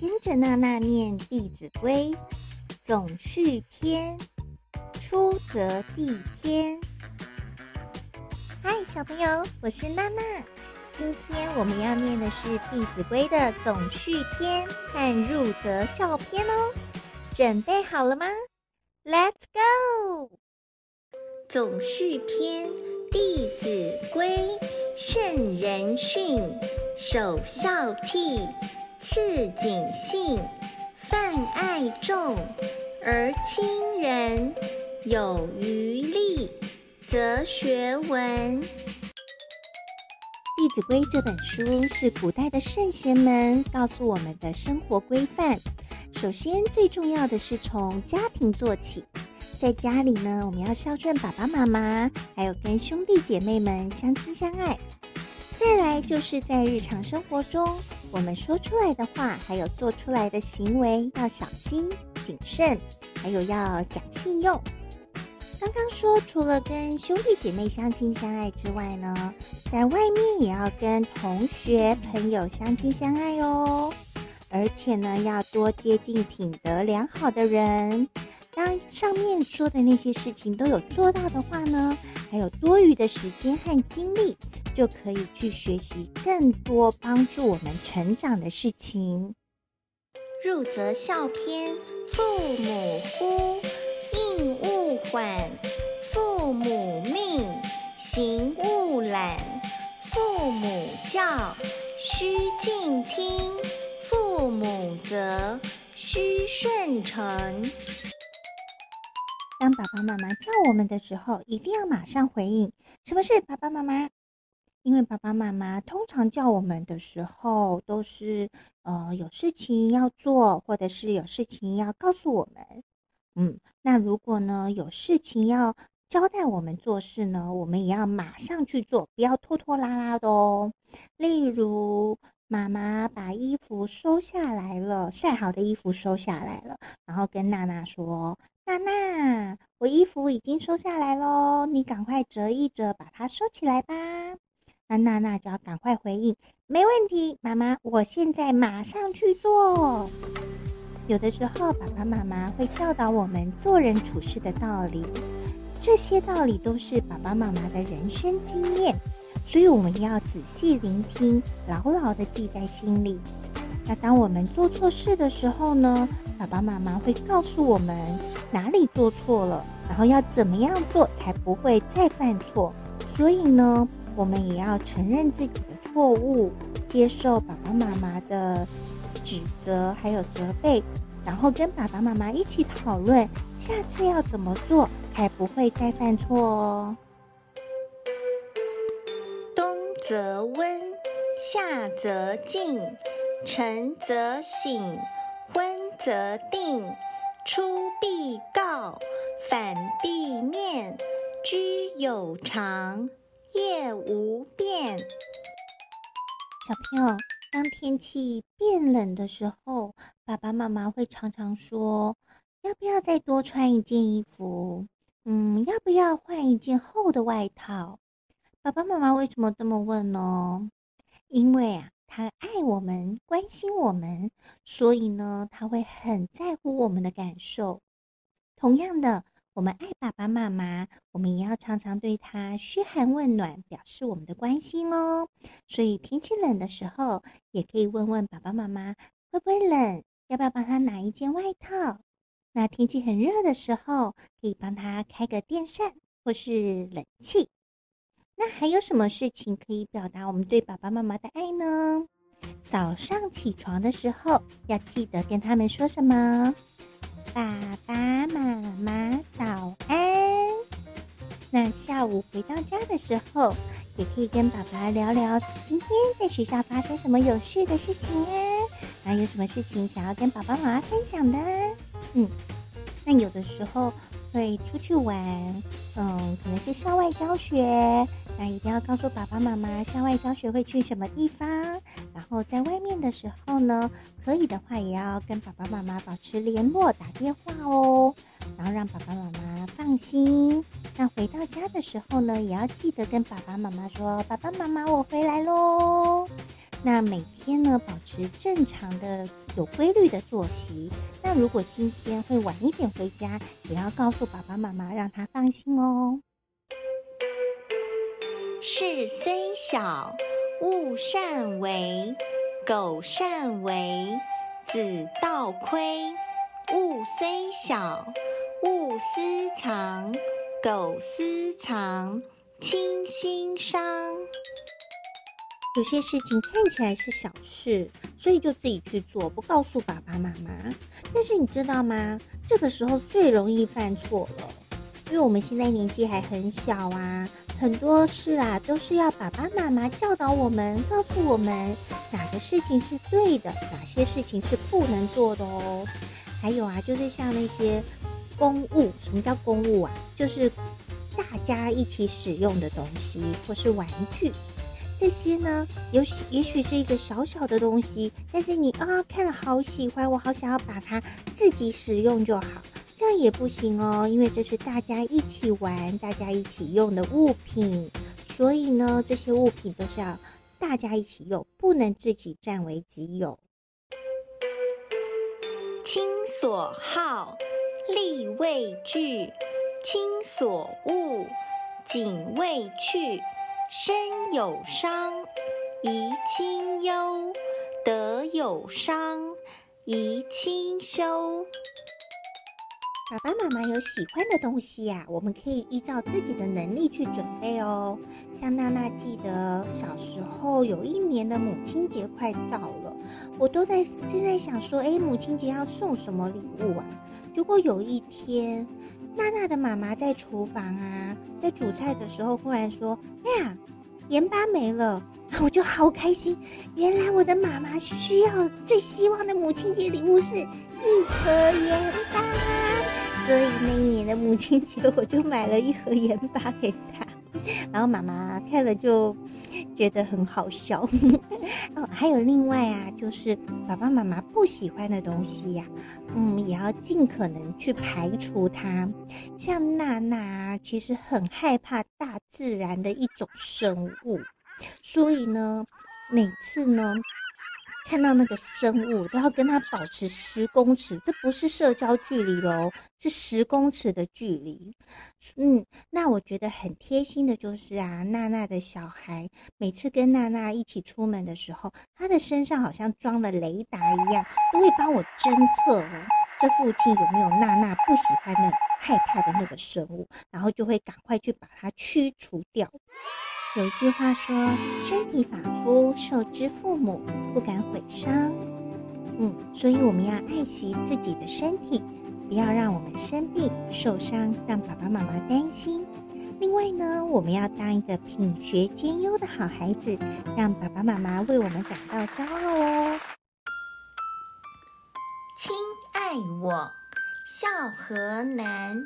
跟着娜娜念《弟子规》总序篇，出则弟篇。嗨，小朋友，我是娜娜。今天我们要念的是《弟子规》的总序篇和入则孝篇哦。准备好了吗？Let's go！总序篇，《弟子规》，圣人训，首孝悌，次谨信，泛爱众，而亲仁，有余力，则学文。《弟子规》这本书是古代的圣贤们告诉我们的生活规范。首先，最重要的是从家庭做起。在家里呢，我们要孝顺爸爸妈妈，还有跟兄弟姐妹们相亲相爱。再来，就是在日常生活中，我们说出来的话，还有做出来的行为，要小心谨慎，还有要讲信用。刚刚说，除了跟兄弟姐妹相亲相爱之外呢，在外面也要跟同学朋友相亲相爱哦。而且呢，要多接近品德良好的人。当上面说的那些事情都有做到的话呢，还有多余的时间和精力，就可以去学习更多帮助我们成长的事情。入则孝篇：父母呼，应勿缓；父母命，行勿懒；父母教，须敬听。父母责，须顺承。当爸爸妈妈叫我们的时候，一定要马上回应。什么是爸爸妈妈？因为爸爸妈妈通常叫我们的时候，都是呃有事情要做，或者是有事情要告诉我们。嗯，那如果呢有事情要交代我们做事呢，我们也要马上去做，不要拖拖拉拉的哦。例如。妈妈把衣服收下来了，晒好的衣服收下来了，然后跟娜娜说：“娜娜，我衣服已经收下来喽，你赶快折一折，把它收起来吧。”那娜娜就要赶快回应：“没问题，妈妈，我现在马上去做。”有的时候，爸爸妈妈会教导我们做人处事的道理，这些道理都是爸爸妈妈的人生经验。所以我们要仔细聆听，牢牢的记在心里。那当我们做错事的时候呢，爸爸妈妈会告诉我们哪里做错了，然后要怎么样做才不会再犯错。所以呢，我们也要承认自己的错误，接受爸爸妈妈的指责还有责备，然后跟爸爸妈妈一起讨论下次要怎么做才不会再犯错哦。冬则温，夏则静，晨则省，昏则定，出必告，反必面，居有常，业无变。小朋友，当天气变冷的时候，爸爸妈妈会常常说：“要不要再多穿一件衣服？嗯，要不要换一件厚的外套？”爸爸妈妈为什么这么问呢？因为啊，他爱我们，关心我们，所以呢，他会很在乎我们的感受。同样的，我们爱爸爸妈妈，我们也要常常对他嘘寒问暖，表示我们的关心哦。所以天气冷的时候，也可以问问爸爸妈妈会不会冷，要不要帮他拿一件外套。那天气很热的时候，可以帮他开个电扇或是冷气。那还有什么事情可以表达我们对爸爸妈妈的爱呢？早上起床的时候，要记得跟他们说什么？爸爸妈妈早安。那下午回到家的时候，也可以跟爸爸聊聊今天在学校发生什么有趣的事情啊。然后有什么事情想要跟爸爸妈妈分享的？嗯，那有的时候会出去玩，嗯，可能是校外教学。那一定要告诉爸爸妈妈，校外教学会去什么地方。然后在外面的时候呢，可以的话也要跟爸爸妈妈保持联络，打电话哦。然后让爸爸妈妈放心。那回到家的时候呢，也要记得跟爸爸妈妈说：“爸爸妈妈，我回来喽。”那每天呢，保持正常的、有规律的作息。那如果今天会晚一点回家，也要告诉爸爸妈妈，让他放心哦。事虽小，勿擅为；苟擅为，子道亏。物虽小，勿私藏；苟私藏，亲心伤。有些事情看起来是小事，所以就自己去做，不告诉爸爸妈妈。但是你知道吗？这个时候最容易犯错了，因为我们现在年纪还很小啊，很多事啊都是要爸爸妈妈教导我们，告诉我们哪个事情是对的，哪些事情是不能做的哦。还有啊，就是像那些公物，什么叫公物啊？就是大家一起使用的东西，或是玩具。这些呢，有也许是一个小小的东西，但是你啊看了好喜欢，我好想要把它自己使用就好，这样也不行哦，因为这是大家一起玩、大家一起用的物品，所以呢，这些物品都是要大家一起用，不能自己占为己有。亲所好，力为具；亲所恶，谨为去。身有伤，贻亲忧；德有伤，贻亲羞。爸爸妈妈有喜欢的东西呀、啊，我们可以依照自己的能力去准备哦。像娜娜记得小时候有一年的母亲节快到了，我都在正在想说，哎，母亲节要送什么礼物啊？如果有一天。娜娜的妈妈在厨房啊，在煮菜的时候，忽然说：“哎呀，盐巴没了！” 我就好开心。原来我的妈妈需要、最希望的母亲节礼物是一盒盐巴，所以那一年的母亲节，我就买了一盒盐巴给她。然后妈妈看了就觉得很好笑。哦，还有另外啊，就是爸爸妈妈不喜欢的东西呀，嗯，也要尽可能去排除它。像娜娜其实很害怕大自然的一种生物，所以呢，每次呢。看到那个生物都要跟他保持十公尺，这不是社交距离喽，是十公尺的距离。嗯，那我觉得很贴心的就是啊，娜娜的小孩每次跟娜娜一起出门的时候，他的身上好像装了雷达一样，都会帮我侦测哦，这附近有没有娜娜不喜欢的、害怕的那个生物，然后就会赶快去把它驱除掉。有一句话说：“身体发肤，受之父母，不敢毁伤。”嗯，所以我们要爱惜自己的身体，不要让我们生病受伤，让爸爸妈妈担心。另外呢，我们要当一个品学兼优的好孩子，让爸爸妈妈为我们感到骄傲哦。亲爱我，孝何难；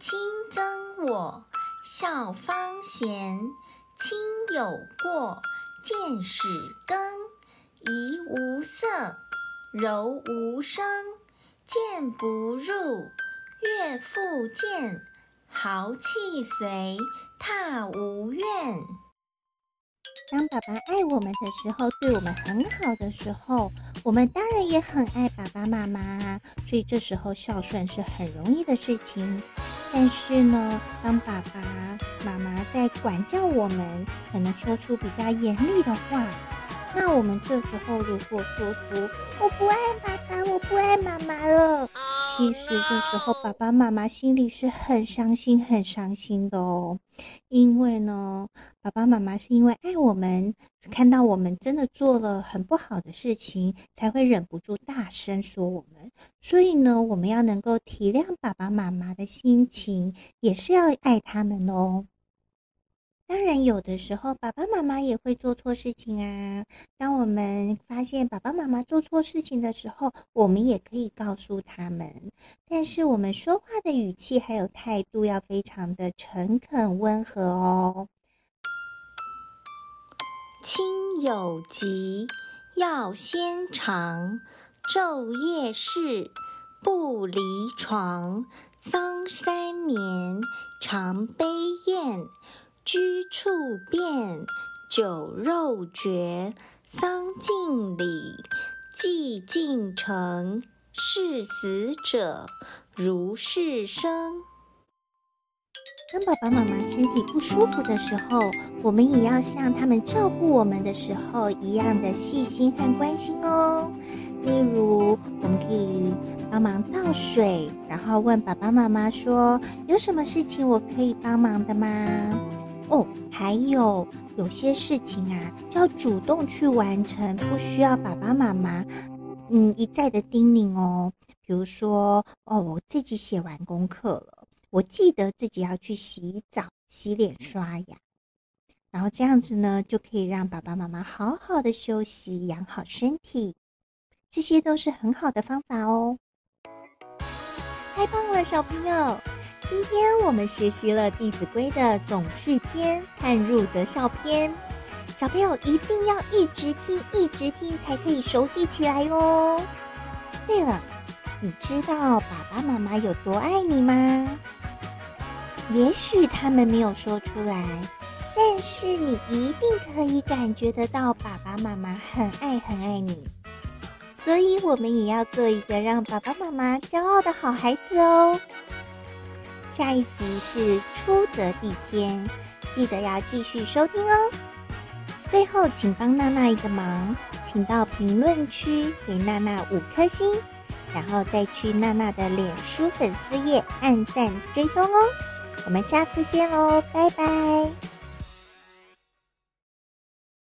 亲憎我，孝方贤。亲有过，谏使更；怡无色，柔无声。谏不入，悦复见。号泣随，挞无怨。当爸爸爱我们的时候，对我们很好的时候，我们当然也很爱爸爸妈妈。所以这时候孝顺是很容易的事情。但是呢，当爸爸妈妈在管教我们，可能说出比较严厉的话，那我们这时候如果说出“我不爱爸爸，我不爱妈妈了”，其实这时候爸爸妈妈心里是很伤心、很伤心的哦。因为呢，爸爸妈妈是因为爱我们，看到我们真的做了很不好的事情，才会忍不住大声说我们。所以呢，我们要能够体谅爸爸妈妈的心情，也是要爱他们哦。当然，有的时候爸爸妈妈也会做错事情啊。当我们发现爸爸妈妈做错事情的时候，我们也可以告诉他们。但是，我们说话的语气还有态度要非常的诚恳温和哦。亲有疾，要先尝；昼夜侍，不离床。丧三年，常悲咽。居处变，酒肉绝，丧尽礼，祭尽诚，视死者如视生。当爸爸妈妈身体不舒服的时候，我们也要像他们照顾我们的时候一样的细心和关心哦。例如，我们可以帮忙倒水，然后问爸爸妈妈说：“有什么事情我可以帮忙的吗？”哦，还有有些事情啊，就要主动去完成，不需要爸爸妈妈嗯一再的叮咛哦。比如说，哦，我自己写完功课了。我记得自己要去洗澡、洗脸、刷牙，然后这样子呢，就可以让爸爸妈妈好好的休息、养好身体，这些都是很好的方法哦。太棒了，小朋友！今天我们学习了《弟子规》的总序篇和入则孝篇，小朋友一定要一直听、一直听，才可以熟记起来哦。对了，你知道爸爸妈妈有多爱你吗？也许他们没有说出来，但是你一定可以感觉得到爸爸妈妈很爱很爱你。所以，我们也要做一个让爸爸妈妈骄傲的好孩子哦。下一集是出则地天，记得要继续收听哦。最后，请帮娜娜一个忙，请到评论区给娜娜五颗星，然后再去娜娜的脸书粉丝页按赞追踪哦。我们下次见喽，拜拜。